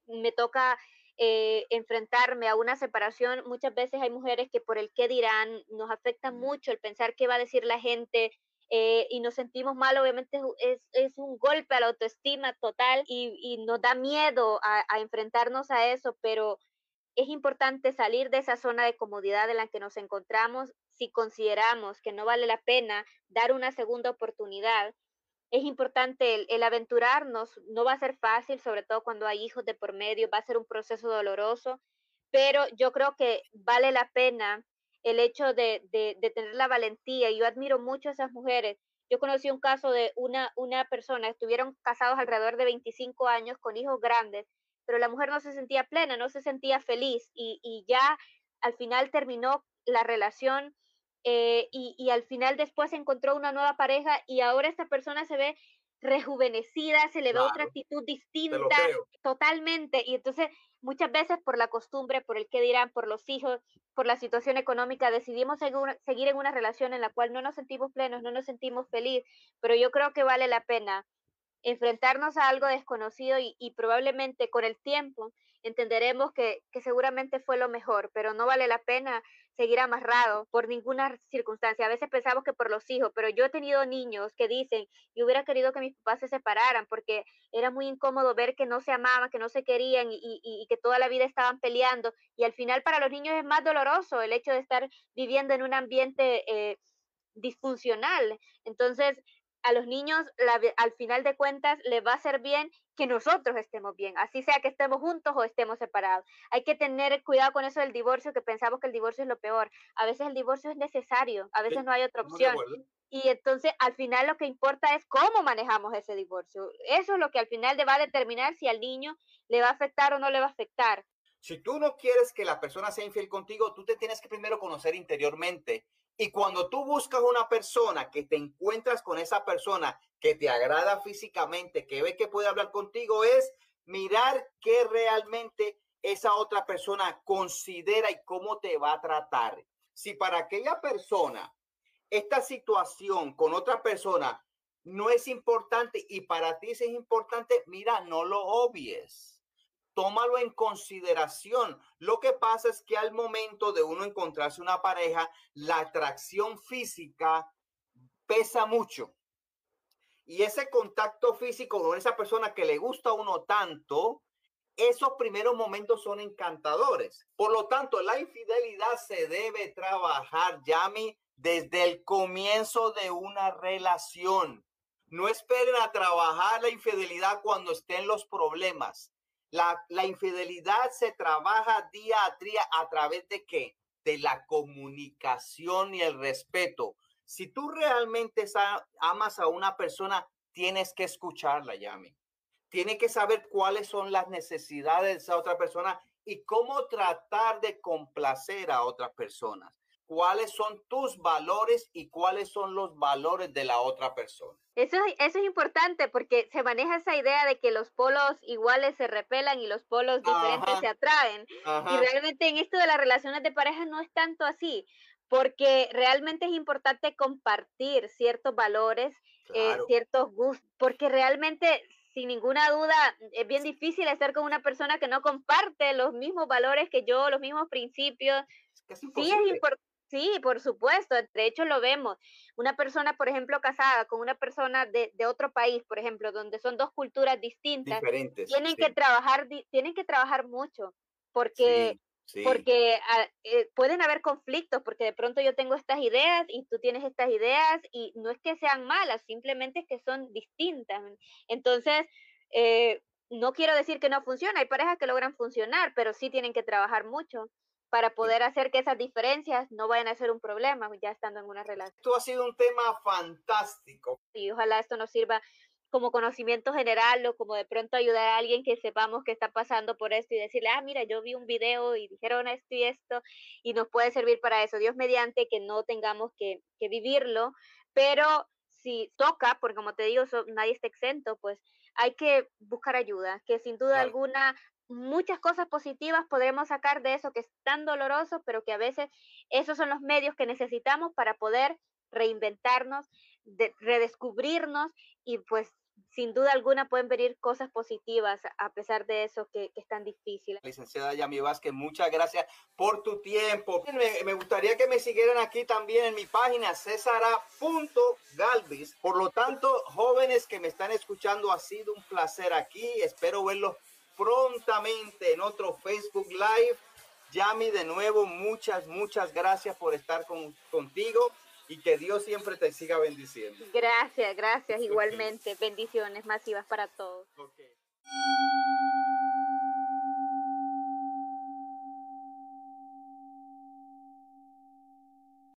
me toca eh, enfrentarme a una separación, muchas veces hay mujeres que por el qué dirán nos afecta mucho el pensar qué va a decir la gente, eh, y nos sentimos mal, obviamente es, es, un golpe a la autoestima total y, y nos da miedo a, a, enfrentarnos a eso, pero es importante salir de esa zona de comodidad en la que nos encontramos si consideramos que no vale la pena dar una segunda oportunidad. Es importante el, el aventurarnos, no va a ser fácil, sobre todo cuando hay hijos de por medio, va a ser un proceso doloroso, pero yo creo que vale la pena el hecho de, de, tener la valentía. Yo admiro mucho a esas mujeres. Yo conocí un caso de una, una persona, estuvieron casados alrededor de 25 años con hijos grandes, pero la mujer no se sentía plena, no se sentía feliz y, y ya al final terminó la relación eh, y, y, al final después encontró una nueva pareja y ahora esta persona se ve rejuvenecida, se le ve otra actitud distinta, totalmente. Y entonces muchas veces por la costumbre, por el que dirán, por los hijos, por la situación económica, decidimos seguir en una relación en la cual no nos sentimos plenos, no nos sentimos feliz, pero yo creo que vale la pena enfrentarnos a algo desconocido y, probablemente con el tiempo entenderemos que, que, seguramente fue lo mejor, pero no vale la pena seguir amarrado por ninguna circunstancia. A veces pensamos que por los hijos, pero yo he tenido niños que dicen, yo hubiera querido que mis papás se separaran porque era muy incómodo ver que no se amaban, que no se querían y, y, que toda la vida estaban peleando. Y al final para los niños es más doloroso el hecho de estar viviendo en un ambiente eh, disfuncional. Entonces, a los niños al final de cuentas les va a hacer bien que nosotros estemos bien, así sea que estemos juntos o estemos separados. Hay que tener cuidado con eso del divorcio, que pensamos que el divorcio es lo peor. A veces el divorcio es necesario, a veces no hay otra opción. Y entonces al final lo que importa es cómo manejamos ese divorcio. Eso es lo que al final va a determinar si al niño le va a afectar o no le va a afectar. Si tú no quieres que la persona sea infiel contigo, tú te tienes que primero conocer interiormente Y cuando tú buscas una persona que te encuentras con esa persona que te agrada físicamente, que ve que puede hablar contigo, es mirar qué realmente esa otra persona considera y cómo te va a tratar. Si para aquella persona esta situación con otra persona no es importante y para ti es importante, mira, no lo obvies. Tómalo en consideración. Lo que pasa es que al momento de uno encontrarse una pareja, la atracción física pesa mucho. Y ese contacto físico con esa persona que le gusta a uno tanto, esos primeros momentos son encantadores. Por lo tanto, la infidelidad se debe trabajar, Yami, desde el comienzo de una relación. No esperen a trabajar la infidelidad cuando estén los problemas. La, la infidelidad se trabaja día a día a través de qué? De la comunicación y el respeto. Si tú realmente amas a una persona, tienes que escucharla, Yami. Tienes que saber cuáles son las necesidades de esa otra persona y cómo tratar de complacer a otras personas cuáles son tus valores y cuáles son los valores de la otra persona. Eso, eso es importante porque se maneja esa idea de que los polos iguales se repelan y los polos diferentes se atraen. Y realmente en esto de las relaciones de pareja no es tanto así, porque realmente es importante compartir ciertos valores, eh, ciertos gustos, porque realmente sin ninguna duda es bien difícil estar con una persona que no comparte los mismos valores que yo, los mismos principios. sí es importante Sí, por supuesto. De hecho, lo vemos. Una persona, por ejemplo, casada con una persona de, otro país, por ejemplo, donde son dos culturas distintas, tienen que trabajar, tienen que trabajar mucho, porque, porque ah, eh, pueden haber conflictos, porque de pronto yo tengo estas ideas y tú tienes estas ideas y no es que sean malas, simplemente es que son distintas. Entonces, eh, no quiero decir que no funciona, hay parejas que logran funcionar, pero sí tienen que trabajar mucho para poder hacer que esas diferencias no vayan a ser un problema ya estando en una relación. Esto ha sido un tema fantástico. Y ojalá esto nos sirva como conocimiento general o como de pronto ayudar a alguien que sepamos que está pasando por esto y decirle, ah, mira, yo vi un video y dijeron esto y esto y nos puede servir para eso. Dios mediante que no tengamos que, que vivirlo, pero si toca, porque como te digo, nadie está exento, pues hay que buscar ayuda, que sin duda alguna muchas cosas positivas podremos sacar de eso que es tan doloroso, pero que a veces esos son los medios que necesitamos para poder reinventarnos, redescubrirnos y pues sin duda alguna pueden venir cosas positivas a pesar de eso que, es tan difícil. Licenciada Yami Vázquez, muchas gracias por tu tiempo. Me, gustaría que me siguieran aquí también en mi página cesara.galvis. Por lo tanto, jóvenes que me están escuchando, ha sido un placer aquí. Espero verlos prontamente en otro Facebook Live. Yami, de nuevo, muchas, muchas gracias por estar con, contigo y que Dios siempre te siga bendiciendo. Gracias, gracias, igualmente. Bendiciones masivas para todos. Okay.